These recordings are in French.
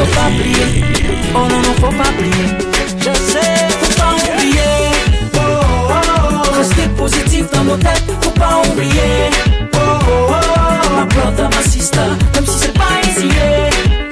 faut pas plier. Oh non, non, faut pas plier. Je sais, faut pas oublier. Oh, oh, oh. Rester positif dans nos têtes, faut pas oublier. Oh, oh, oh. Ma brother, ma sister, même si c'est pas easy.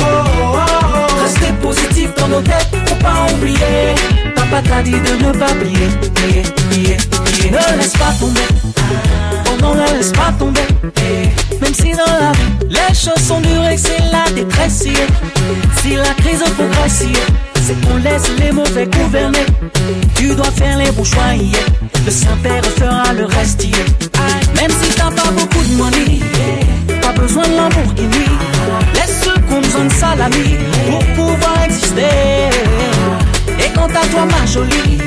Oh, oh, oh. Rester positif dans nos têtes, faut pas oublier. Papa t'a dit de ne pas plier. plier, plier, plier. Ne laisse pas tomber. Non, ne laisse pas tomber. Même si dans la vie, les choses sont dures et c'est la détresse. Si la crise progresse, c'est qu'on laisse les mauvais gouverner. Tu dois faire les bons choix, le Saint-Père fera le reste. Même si t'as pas beaucoup de money, pas besoin de Lamborghini. Laisse ceux qu'on besoin de salami pour pouvoir exister. Et quant à toi, ma jolie,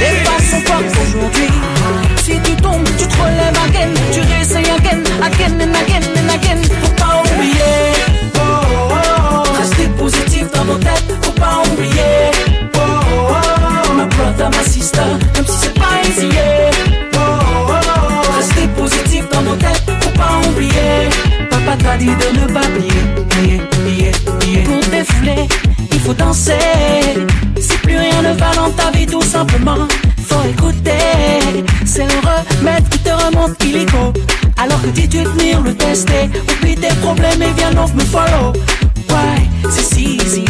les pas sont fortes aujourd'hui. Again, and again and again. Faut pas oublier, oh, oh, oh. rester positif dans nos têtes, faut pas oublier. Oh, oh, oh. Ma brother, ma sister, même si c'est pas easy. Oh, oh, oh. Rester positif dans nos têtes, faut pas oublier. Papa t'a dit de ne pas plier. Pour défouler, il faut danser. Si plus rien ne va dans ta vie, tout simplement, faut écouter. C'est le remède qui te remonte illico. Que dis tu tenir le tester. Oublie tes problèmes et viens donc me follow. Ouais, c'est si easy,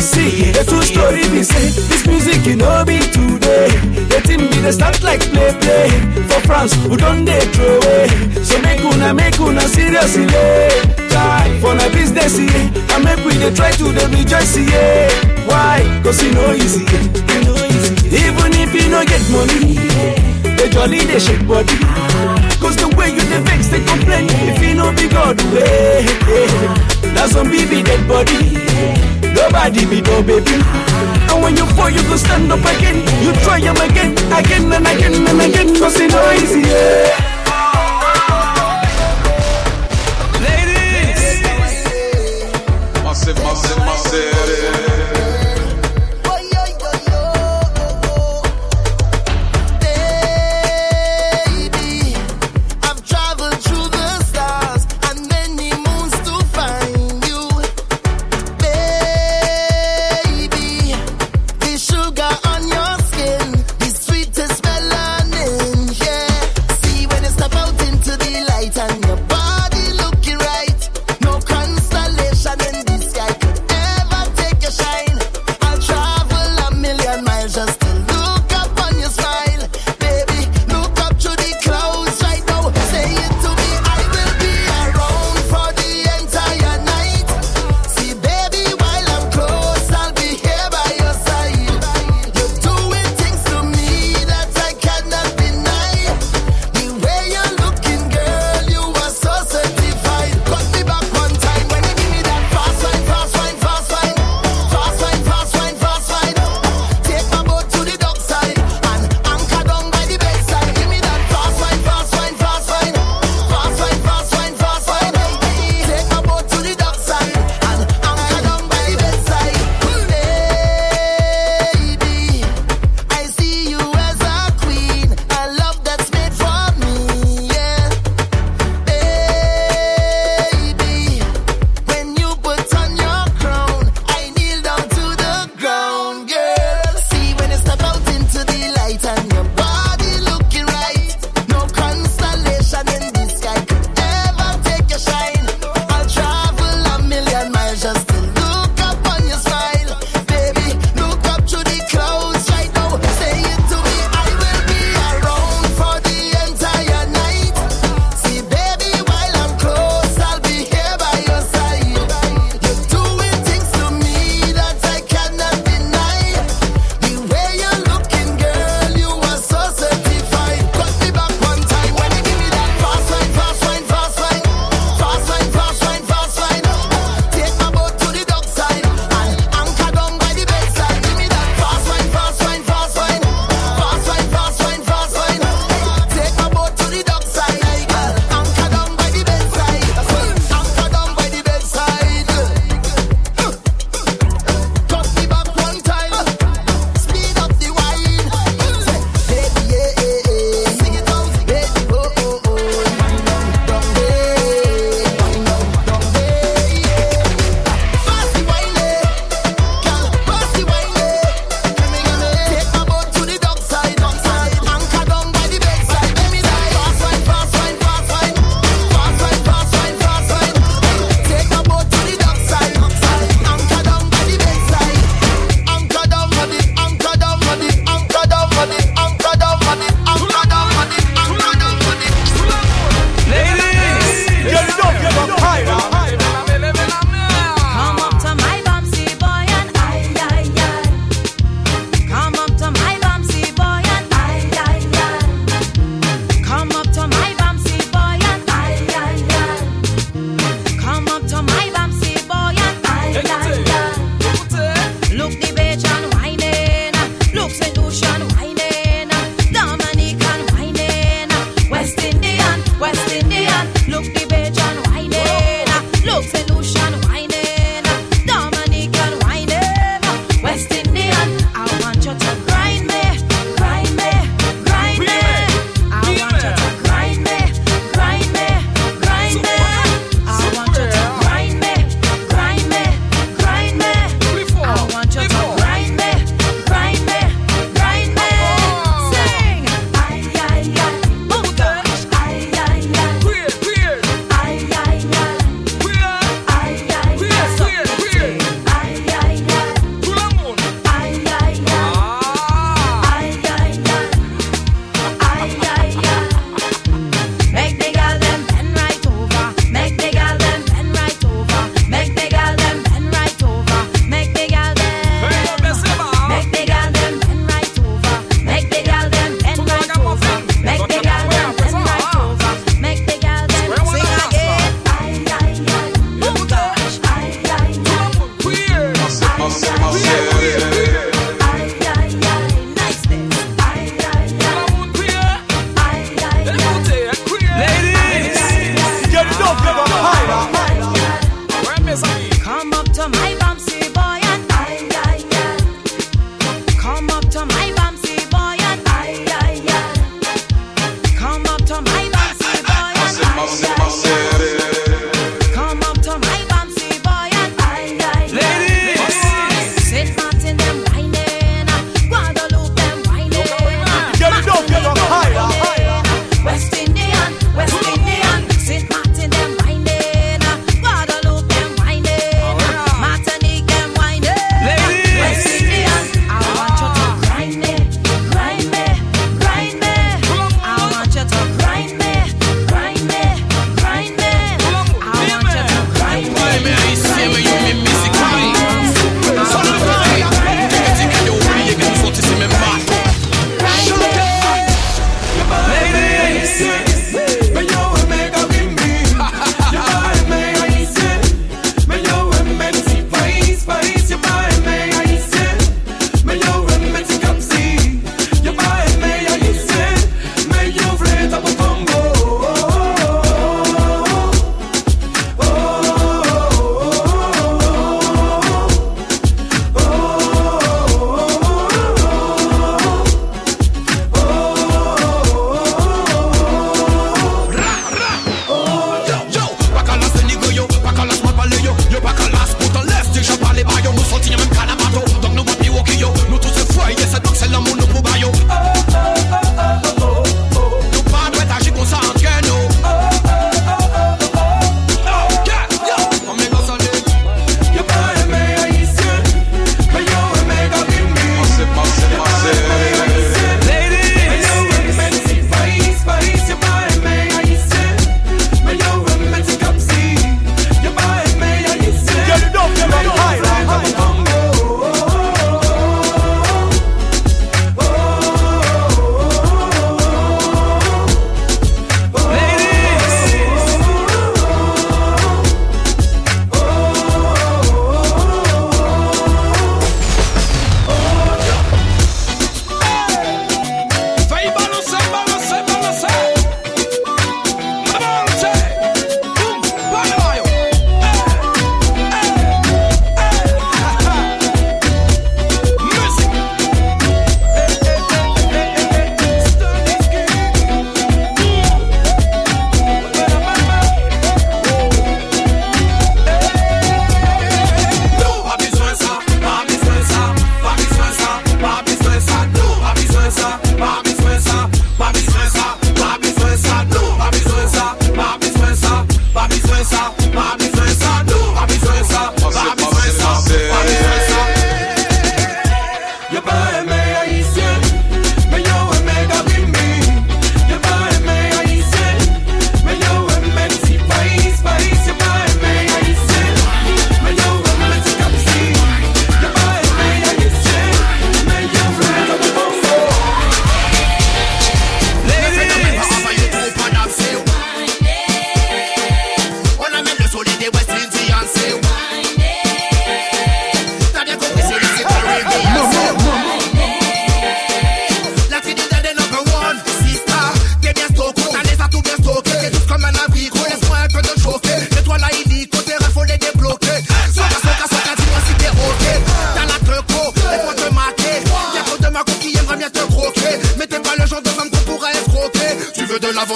See, the true story be say this music you know be today. The thing be the start like play play for France who don't they throw away. So make una make una seriously try for na business yeah. and make we dey try to dey rejoice yeah. Why? Cause you know easy. Even if you no get money, the jolly they shake body. Cause the way you dey vex they complain if you no be God way. Now some baby dead body. Nobody be no baby. And when you fall, you go stand up again. You try them again, again and again and again. Cause it's no easy. Yeah.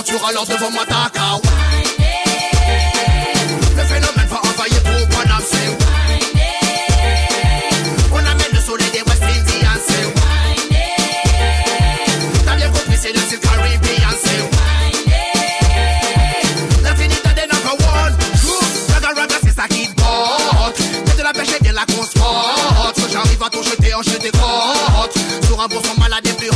Tu alors devant moi t'as qu'à Le phénomène va envahir tout Paname, c'est On amène le soleil des West Indians, c'est T'as bien compris, c'est le style Caribbean, c'est L'infinité des number one. Raga raga, c'est ça qui porte C'est de la pêche et de la consporte J'arrive à tout jeter en jeter contre Sur un bon malade et plus